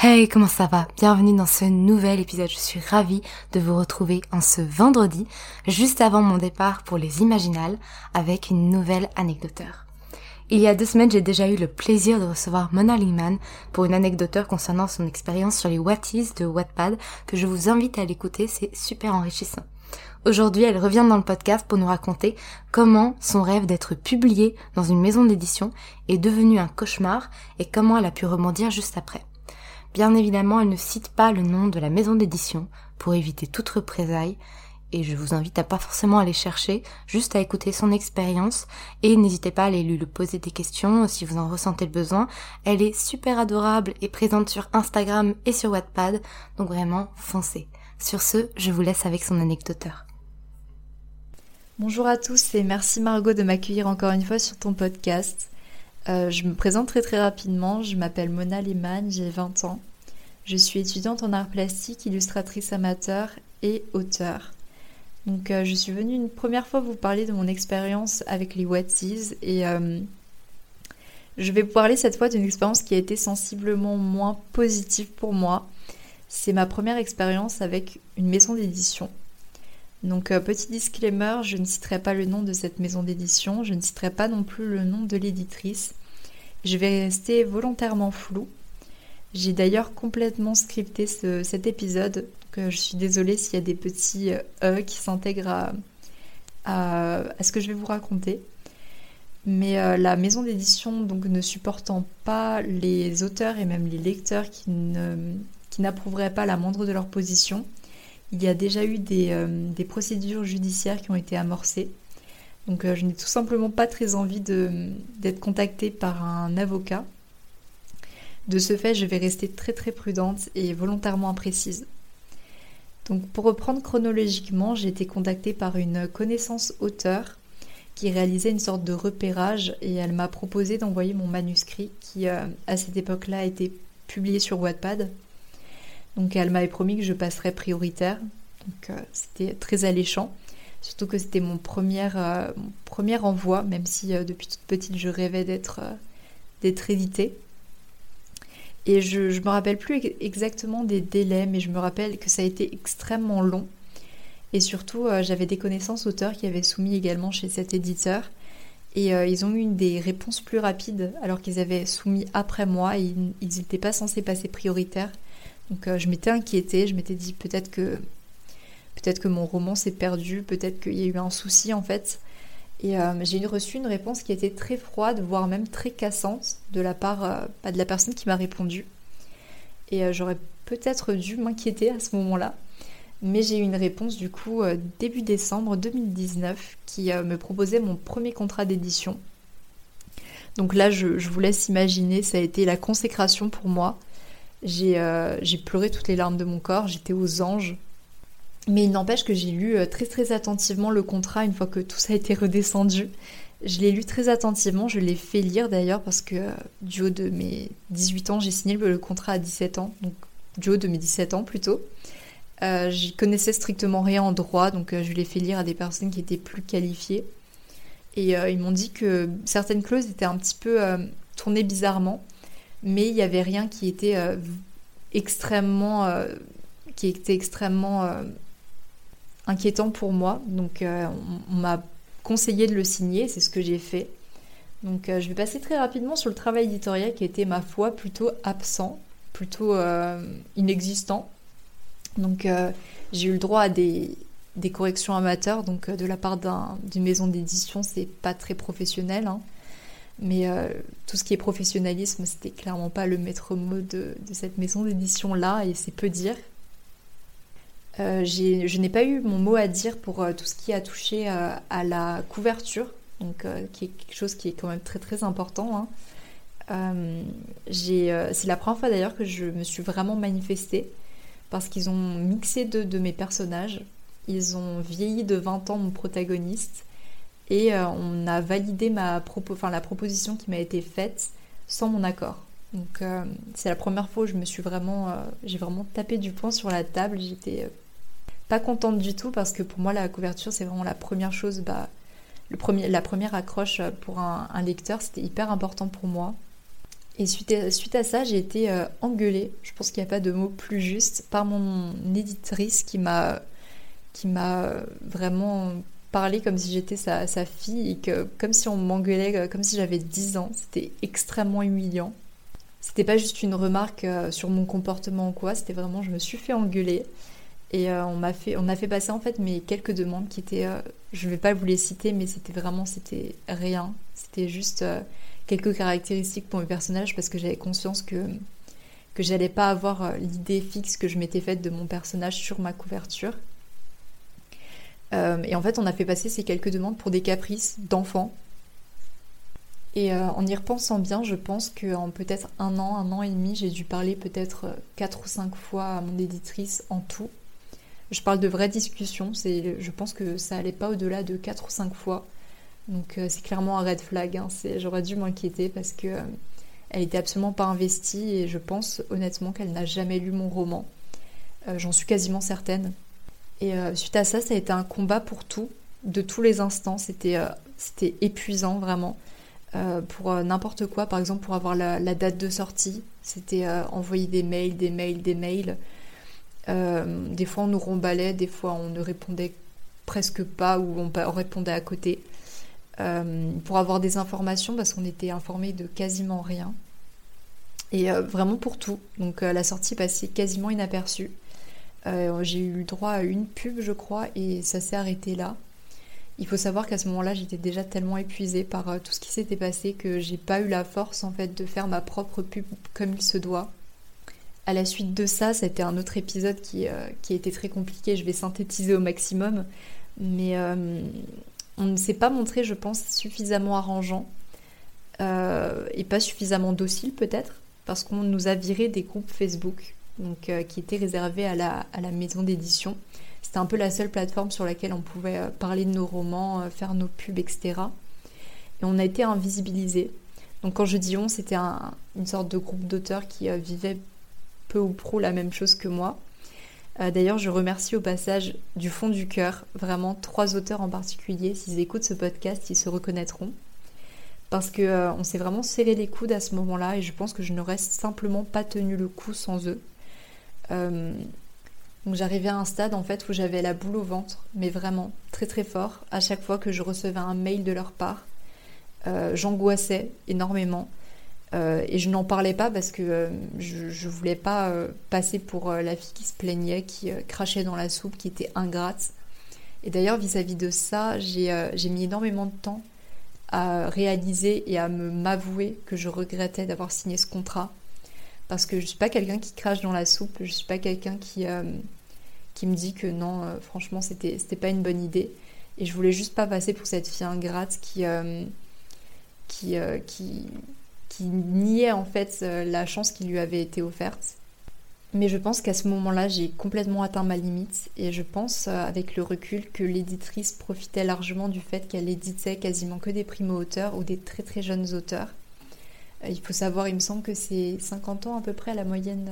Hey, comment ça va? Bienvenue dans ce nouvel épisode. Je suis ravie de vous retrouver en ce vendredi, juste avant mon départ pour les Imaginales, avec une nouvelle anecdoteur. Il y a deux semaines, j'ai déjà eu le plaisir de recevoir Mona Lingman pour une anecdoteur concernant son expérience sur les What Is de Wattpad, que je vous invite à l'écouter, c'est super enrichissant. Aujourd'hui, elle revient dans le podcast pour nous raconter comment son rêve d'être publié dans une maison d'édition est devenu un cauchemar et comment elle a pu rebondir juste après. Bien évidemment, elle ne cite pas le nom de la maison d'édition pour éviter toute représaille, et je vous invite à pas forcément aller chercher, juste à écouter son expérience, et n'hésitez pas à aller lui poser des questions si vous en ressentez le besoin. Elle est super adorable et présente sur Instagram et sur Wattpad, donc vraiment foncez. Sur ce, je vous laisse avec son anecdoteur. Bonjour à tous et merci Margot de m'accueillir encore une fois sur ton podcast. Euh, je me présente très très rapidement, je m'appelle Mona Lehmann, j'ai 20 ans. Je suis étudiante en art plastique, illustratrice amateur et auteur. Donc euh, je suis venue une première fois vous parler de mon expérience avec les Whatsies et euh, je vais vous parler cette fois d'une expérience qui a été sensiblement moins positive pour moi. C'est ma première expérience avec une maison d'édition. Donc petit disclaimer, je ne citerai pas le nom de cette maison d'édition, je ne citerai pas non plus le nom de l'éditrice. Je vais rester volontairement flou. J'ai d'ailleurs complètement scripté cet épisode, donc je suis désolée s'il y a des petits E qui s'intègrent à, ce que je vais vous raconter. Mais euh, la maison d'édition, donc ne supportant pas les auteurs et même les lecteurs qui, qui n'approuveraient pas la moindre de leur position, il y a déjà eu des, euh, des procédures judiciaires qui ont été amorcées. Donc euh, je n'ai tout simplement pas très envie d'être contactée par un avocat. De ce fait, je vais rester très très prudente et volontairement imprécise. Donc pour reprendre chronologiquement, j'ai été contactée par une connaissance auteur qui réalisait une sorte de repérage et elle m'a proposé d'envoyer mon manuscrit qui euh, à cette époque-là a été publié sur Wattpad. Donc elle m'avait promis que je passerais prioritaire. Donc euh, c'était très alléchant. Surtout que c'était mon, premier, euh, premier envoi, même si euh, depuis toute petite je rêvais d'être d'être éditée. Et je ne me rappelle plus exactement des délais, mais je me rappelle que ça a été extrêmement long. Et surtout, j'avais des connaissances auteurs qui avaient soumis également chez cet éditeur. Et ils ont eu des réponses plus rapides alors qu'ils avaient soumis après moi et ils n'étaient pas censés passer prioritaire. Donc je m'étais inquiétée, je m'étais dit peut-être que peut-être que mon roman s'est perdu, peut-être qu'il y a eu un souci en fait. Et j'ai reçu une réponse qui était très froide, voire même très cassante de la part de la personne qui m'a répondu. Et j'aurais peut-être dû m'inquiéter à ce moment-là. Mais j'ai eu une réponse du coup euh, début décembre 2019 qui euh, me proposait mon premier contrat d'édition. Donc là, je, vous laisse imaginer, ça a été la consécration pour moi. Euh, j'ai pleuré toutes les larmes de mon corps, j'étais aux anges. Mais il n'empêche que j'ai lu très très attentivement le contrat une fois que tout ça a été redescendu. Je l'ai lu très attentivement, je l'ai fait lire d'ailleurs parce que du haut de mes 18 ans, j'ai signé le contrat à 17 ans, donc du haut de mes 17 ans plutôt. Euh, J'y connaissais strictement rien en droit, donc euh, je l'ai fait lire à des personnes qui étaient plus qualifiées. Et euh, ils m'ont dit que certaines clauses étaient un petit peu euh, tournées bizarrement, mais il n'y avait rien qui était extrêmement, qui était extrêmement inquiétant pour moi. Donc on, m'a conseillé de le signer, c'est ce que j'ai fait. Donc je vais passer très rapidement sur le travail éditorial qui était ma foi plutôt absent, plutôt inexistant donc euh, j'ai eu le droit à des, corrections amateurs, donc euh, de la part d'une maison d'édition, c'est pas très professionnel. Hein. Mais euh, tout ce qui est professionnalisme, c'était clairement pas le maître mot de, cette maison d'édition-là, et c'est peu dire. je n'ai pas eu mon mot à dire pour tout ce qui a touché à la couverture, donc qui est quelque chose qui est quand même très très important. Hein. c'est la première fois d'ailleurs que je me suis vraiment manifestée parce qu'ils ont mixé deux de mes personnages. Ils ont vieilli de 20 ans mon protagoniste et euh, on a validé ma enfin, la proposition qui m'a été faite sans mon accord. Donc euh, c'est la première fois où je me suis vraiment, euh, j'ai vraiment tapé du poing sur la table. J'étais pas contente du tout parce que pour moi la couverture c'est vraiment la première chose, bah, le premier, la première accroche pour un, lecteur, c'était hyper important pour moi. Et suite à, ça, j'ai été engueulée, je pense qu'il n'y a pas de mot plus juste, par mon éditrice qui m'a qui m'a vraiment parlé comme si j'étais sa, fille et que comme si on m'engueulait, euh, comme si j'avais 10 ans. C'était extrêmement humiliant. C'était pas juste une remarque euh, sur mon comportement ou quoi, c'était vraiment je me suis fait engueuler. Et on m'a fait, on fait passer en fait mes quelques demandes qui étaient, je vais pas vous les citer, mais c'était vraiment, c'était rien. C'était juste quelques caractéristiques pour mes personnages parce que j'avais conscience que, que j'allais pas avoir euh, l'idée fixe que je m'étais faite de mon personnage sur ma couverture. Euh, et en fait, on a fait passer ces quelques demandes pour des caprices d'enfants. Et euh, en y repensant bien, je pense qu'en peut-être un an, un an et demi, j'ai dû parler peut-être quatre ou cinq fois à mon éditrice en tout. Je parle de vraies discussions, je pense que ça allait pas au-delà de quatre ou cinq fois. Donc euh, c'est clairement un red flag. Hein. J'aurais dû m'inquiéter parce que euh, elle était absolument pas investie et je pense honnêtement qu'elle n'a jamais lu mon roman. Euh, j'en suis quasiment certaine. Et suite à ça, ça a été un combat pour tout, de tous les instants. C'était c'était épuisant vraiment. pour n'importe quoi, par exemple pour avoir la, date de sortie, c'était envoyer des mails, des mails, des mails. des fois on nous remballait, des fois on ne répondait presque pas ou on répondait à côté. Euh, pour avoir des informations parce qu'on était informé de quasiment rien. Et euh, vraiment pour tout. Donc euh, la sortie passait quasiment inaperçue. J'ai eu droit à une pub, je crois, et ça s'est arrêté là. Il faut savoir qu'à ce moment-là, j'étais déjà tellement épuisée par tout ce qui s'était passé que j'ai pas eu la force en fait de faire ma propre pub comme il se doit. À la suite de ça, c'était un autre épisode qui, a été très compliqué. Je vais synthétiser au maximum. Mais on ne s'est pas montré, je pense, suffisamment arrangeant euh, et pas suffisamment docile peut-être, parce qu'on nous a viré des groupes Facebook donc, euh, qui étaient réservés à la, à la maison d'édition. C'était un peu la seule plateforme sur laquelle on pouvait euh, parler de nos romans, faire nos pubs, etc. Et on a été invisibilisés. Donc quand je dis on, c'était une sorte de groupe d'auteurs qui vivaient peu ou prou la même chose que moi. Euh, d'ailleurs, je remercie au passage du fond du cœur vraiment trois auteurs en particulier. S'ils écoutent ce podcast, ils se reconnaîtront. Parce qu'on euh, on s'est vraiment serré les coudes à ce moment-là et je pense que je n'aurais simplement pas tenu le coup sans eux. Euh, donc j'arrivais à un stade en fait où j'avais la boule au ventre, mais vraiment très très fort, à chaque fois que je recevais un mail de leur part. J'angoissais énormément. et je n'en parlais pas parce que je, ne voulais pas passer pour la fille qui se plaignait, qui crachait dans la soupe, qui était ingrate. Et d'ailleurs, vis-à-vis de ça, j'ai mis énormément de temps à réaliser et à me m'avouer que je regrettais d'avoir signé ce contrat. Parce que je suis pas quelqu'un qui crache dans la soupe, je suis pas quelqu'un qui, euh, qui me dit que non, euh, franchement, c'était, pas une bonne idée. Et je voulais juste pas passer pour cette fille ingrate qui, euh, qui, qui, qui, niait en fait la chance qui lui avait été offerte. Mais je pense qu'à ce moment-là, j'ai complètement atteint ma limite et je pense, euh, avec le recul, que l'éditrice profitait largement du fait qu'elle éditait quasiment que des primo-auteurs ou des très très jeunes auteurs. Euh, il faut savoir, il me semble que c'est 50 ans à peu près la moyenne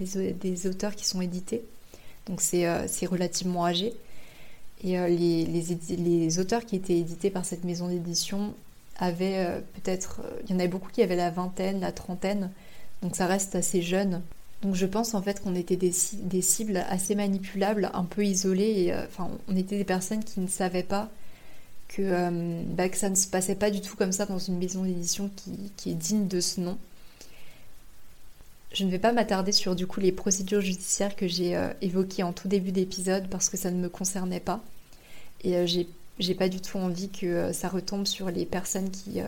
euh, des, auteurs qui sont édités. Donc c'est relativement âgé. Et les, les, auteurs qui étaient édités par cette maison d'édition avaient peut-être... Il y en avait beaucoup qui avaient la vingtaine, la trentaine. Donc ça reste assez jeune. Donc je pense en fait qu'on était des, cibles assez manipulables, un peu isolées, et euh, enfin on était des personnes qui ne savaient pas que, euh, bah, que ça ne se passait pas du tout comme ça dans une maison d'édition qui, est digne de ce nom. Je ne vais pas m'attarder sur du coup les procédures judiciaires que j'ai euh, évoquées en tout début d'épisode parce que ça ne me concernait pas. Et j'ai pas du tout envie que ça retombe sur les personnes qui,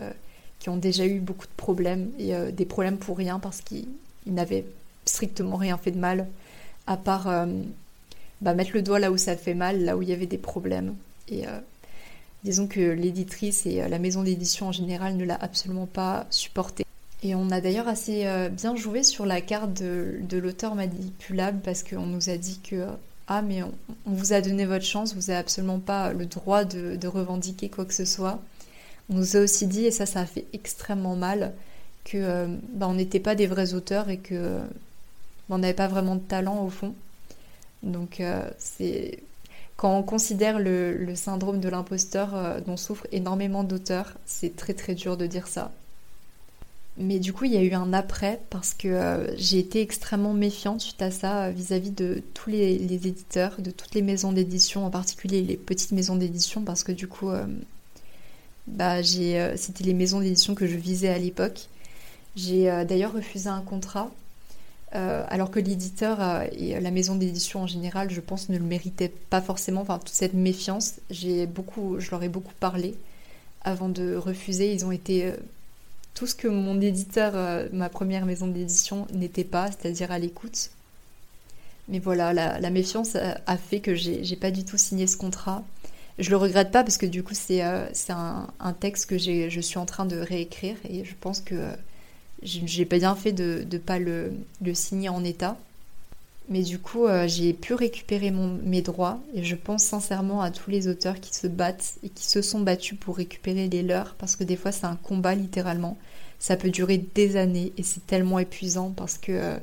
ont déjà eu beaucoup de problèmes et des problèmes pour rien parce qu'ils n'avaient strictement rien fait de mal, à part euh, bah, mettre le doigt là où ça fait mal, là où il y avait des problèmes. Euh, disons que l'éditrice et euh, la maison d'édition en général ne l'a absolument pas supporté. Et on a d'ailleurs assez bien joué sur la carte de, l'auteur manipulable parce qu'on nous a dit que ah mais on, vous a donné votre chance, vous n'avez absolument pas le droit de, revendiquer quoi que ce soit. On nous a aussi dit, et ça ça a fait extrêmement mal, que bah, on n'était pas des vrais auteurs et que on n'avait pas vraiment de talent au fond. Donc euh, c'est quand on considère le, syndrome de l'imposteur euh, dont souffrent énormément d'auteurs, c'est très très dur de dire ça. Mais du coup, il y a eu un après parce que euh, j'ai été extrêmement méfiante suite à ça vis-à-vis de tous les, éditeurs, de toutes les maisons d'édition, en particulier les petites maisons d'édition, parce que du coup, bah, c'était les maisons d'édition que je visais à l'époque. J'ai d'ailleurs refusé un contrat euh, alors que l'éditeur euh, et la maison d'édition en général, je pense, ne le méritaient pas forcément. Enfin, toute cette méfiance, beaucoup, je leur ai beaucoup parlé avant de refuser. Ils ont été euh, tout ce que mon éditeur, ma première maison d'édition, n'était pas, c'est-à-dire à, l'écoute. Mais voilà, la, méfiance a, fait que j'ai pas du tout signé ce contrat. Je le regrette pas parce que du coup, c'est un, un, texte que je suis en train de réécrire et je pense que j'ai pas bien fait de ne pas le, signer en état. Mais du coup, euh, j'ai pu récupérer mes droits et je pense sincèrement à tous les auteurs qui se battent et qui se sont battus pour récupérer les leurs parce que des fois c'est un combat littéralement. Ça peut durer des années et c'est tellement épuisant parce que euh,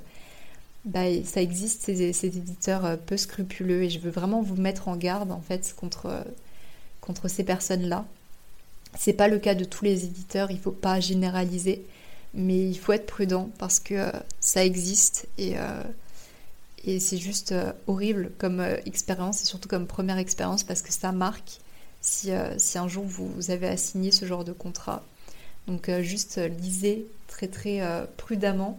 bah, ça existe ces, éditeurs euh, peu scrupuleux et je veux vraiment vous mettre en garde en fait contre, contre ces personnes-là. C'est pas le cas de tous les éditeurs, il faut pas généraliser mais il faut être prudent parce que euh, ça existe et, euh, et c'est juste euh, horrible comme expérience et surtout comme première expérience parce que ça marque si, si un jour vous, avez à signer ce genre de contrat. Donc juste lisez très très prudemment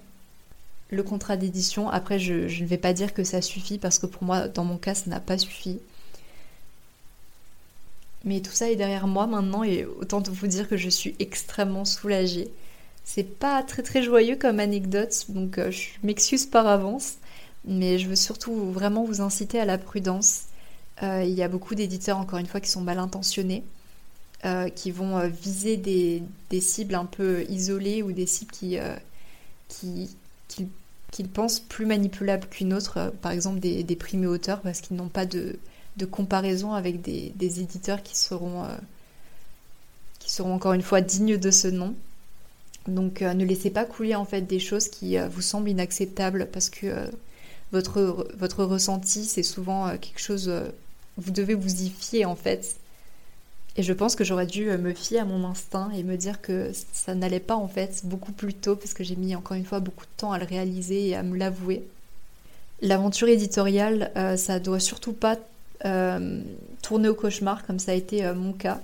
le contrat d'édition. Après, je, je, ne vais pas dire que ça suffit parce que pour moi, dans mon cas, ça n'a pas suffi. Mais tout ça est derrière moi maintenant et autant vous dire que je suis extrêmement soulagée. C'est pas très très joyeux comme anecdote, donc euh, je m'excuse par avance, mais je veux surtout vraiment vous inciter à la prudence. Euh, il y a beaucoup d'éditeurs, encore une fois, qui sont mal intentionnés, euh, qui vont viser des, cibles un peu isolées ou des cibles qui, qu'ils pensent plus manipulables qu'une autre, par exemple des, primés auteurs, parce qu'ils n'ont pas de, comparaison avec des, des éditeurs qui seront, qui seront encore une fois dignes de ce nom. Donc euh, ne laissez pas couler en fait des choses qui euh, vous semblent inacceptables parce que euh, votre, votre ressenti c'est souvent quelque chose, vous devez vous y fier en fait. Et je pense que j'aurais dû me fier à mon instinct et me dire que ça n'allait pas en fait beaucoup plus tôt parce que j'ai mis encore une fois beaucoup de temps à le réaliser et à me l'avouer. L'aventure éditoriale, ça doit surtout pas tourner au cauchemar comme ça a été mon cas.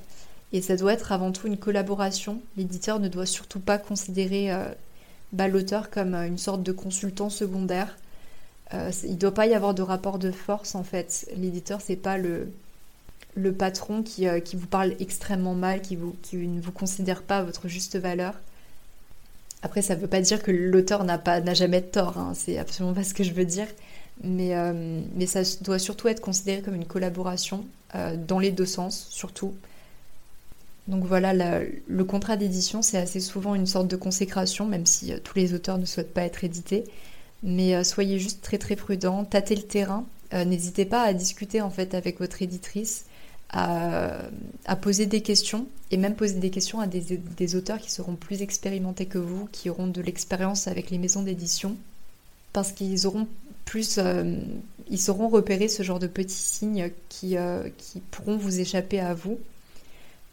Et ça doit être avant tout une collaboration. L'éditeur ne doit surtout pas considérer euh, bah, l'auteur comme une sorte de consultant secondaire. il ne doit pas y avoir de rapport de force en fait. L'éditeur, c'est pas le, patron qui, vous parle extrêmement mal, qui, ne vous considère pas à votre juste valeur. Après, ça ne veut pas dire que l'auteur n'a jamais tort, hein. c'est absolument pas ce que je veux dire. Mais, euh, ça doit surtout être considéré comme une collaboration euh, dans les deux sens, surtout. Donc voilà, le contrat d'édition, c'est assez souvent une sorte de consécration, même si euh, tous les auteurs ne souhaitent pas être édités. Mais soyez juste très très prudents, tâtez le terrain. N'hésitez pas à discuter en fait avec votre éditrice à, poser des questions et même poser des questions à des, auteurs qui seront plus expérimentés que vous, qui auront de l'expérience avec les maisons d'édition, parce qu'ils auront plus, euh, ils sauront repérer ce genre de petits signes euh, qui pourront vous échapper à vous.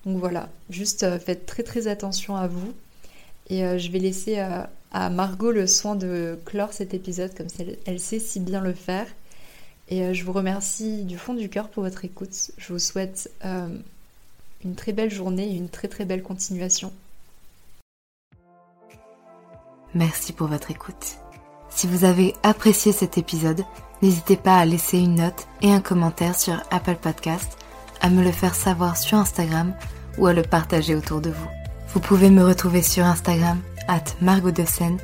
Donc voilà, juste euh, faites très très attention à vous. Et je vais laisser à Margot le soin de clore cet épisode comme elle sait si bien le faire. Et euh, je vous remercie du fond du cœur pour votre écoute. Je vous souhaite euh, une très belle journée et une très très belle continuation. Merci pour votre écoute. Si vous avez apprécié cet épisode, n'hésitez pas à laisser une note et un commentaire sur Apple Podcast, à me le faire savoir sur Instagram ou à le partager autour de vous. Vous pouvez me retrouver sur Instagram, at Margot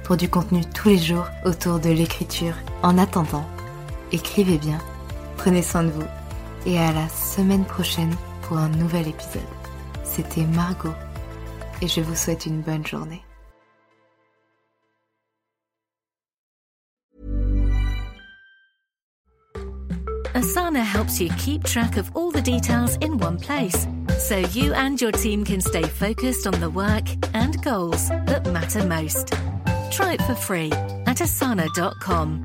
pour du contenu tous les jours autour de l'écriture. En attendant, écrivez bien, prenez soin de vous et à la semaine prochaine pour un nouvel épisode. C'était Margot et je vous souhaite une bonne journée. Asana helps you keep track of all the details in one so you and your team can stay focused on the work and goals that matter most. Try it for free at asana.com.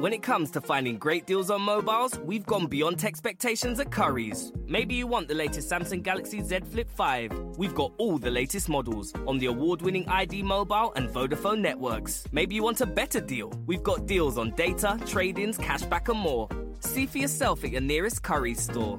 When it comes to finding great deals on mobiles, we've gone beyond expectations at Curry's. Maybe you want the latest Samsung Galaxy Z Flip 5. We've got all the latest models on the award winning ID Mobile and Vodafone networks. Maybe you want a better deal. We've got deals on data, trade ins, cashback, and more. See for yourself at your nearest Curry's store.